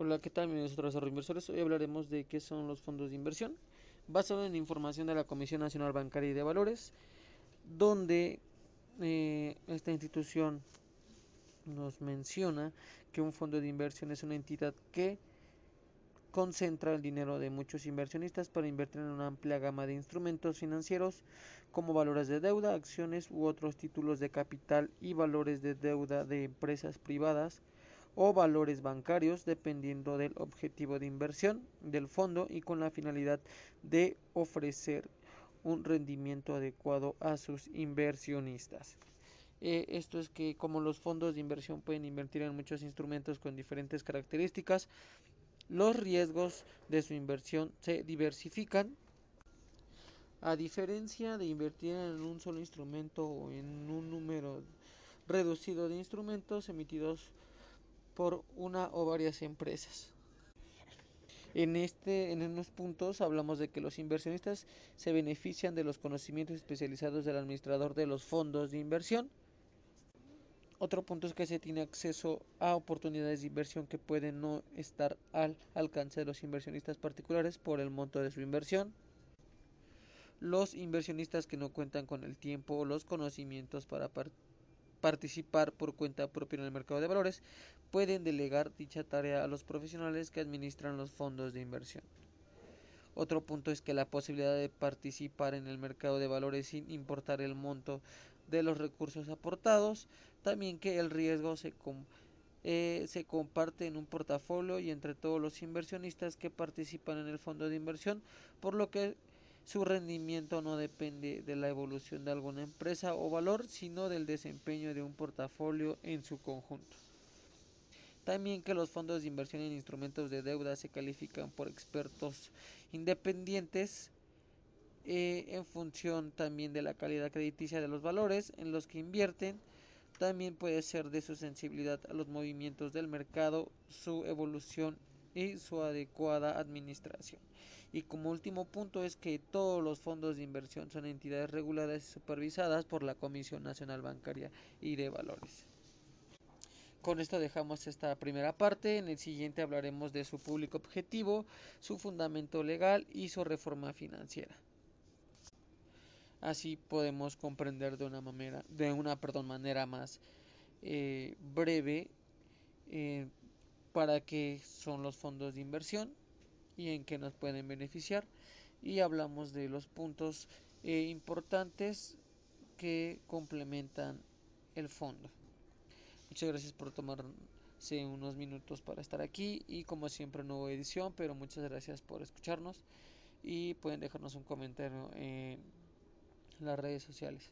Hola, ¿qué tal? Nosotros somos inversores. Hoy hablaremos de qué son los fondos de inversión, basado en información de la Comisión Nacional Bancaria y de Valores, donde eh, esta institución nos menciona que un fondo de inversión es una entidad que concentra el dinero de muchos inversionistas para invertir en una amplia gama de instrumentos financieros como valores de deuda, acciones u otros títulos de capital y valores de deuda de empresas privadas o valores bancarios dependiendo del objetivo de inversión del fondo y con la finalidad de ofrecer un rendimiento adecuado a sus inversionistas. Eh, esto es que como los fondos de inversión pueden invertir en muchos instrumentos con diferentes características, los riesgos de su inversión se diversifican. A diferencia de invertir en un solo instrumento o en un número reducido de instrumentos emitidos por una o varias empresas. En, este, en estos puntos hablamos de que los inversionistas se benefician de los conocimientos especializados del administrador de los fondos de inversión. Otro punto es que se tiene acceso a oportunidades de inversión que pueden no estar al alcance de los inversionistas particulares por el monto de su inversión. Los inversionistas que no cuentan con el tiempo o los conocimientos para participar participar por cuenta propia en el mercado de valores, pueden delegar dicha tarea a los profesionales que administran los fondos de inversión. Otro punto es que la posibilidad de participar en el mercado de valores sin importar el monto de los recursos aportados, también que el riesgo se, eh, se comparte en un portafolio y entre todos los inversionistas que participan en el fondo de inversión, por lo que su rendimiento no depende de la evolución de alguna empresa o valor, sino del desempeño de un portafolio en su conjunto. También que los fondos de inversión en instrumentos de deuda se califican por expertos independientes eh, en función también de la calidad crediticia de los valores en los que invierten. También puede ser de su sensibilidad a los movimientos del mercado, su evolución y su adecuada administración. Y como último punto es que todos los fondos de inversión son entidades reguladas y supervisadas por la Comisión Nacional Bancaria y de Valores. Con esto dejamos esta primera parte. En el siguiente hablaremos de su público objetivo, su fundamento legal y su reforma financiera. Así podemos comprender de una manera, de una perdón, manera más eh, breve eh, para qué son los fondos de inversión y en qué nos pueden beneficiar y hablamos de los puntos eh, importantes que complementan el fondo. Muchas gracias por tomarse unos minutos para estar aquí y como siempre hubo edición, pero muchas gracias por escucharnos y pueden dejarnos un comentario en las redes sociales.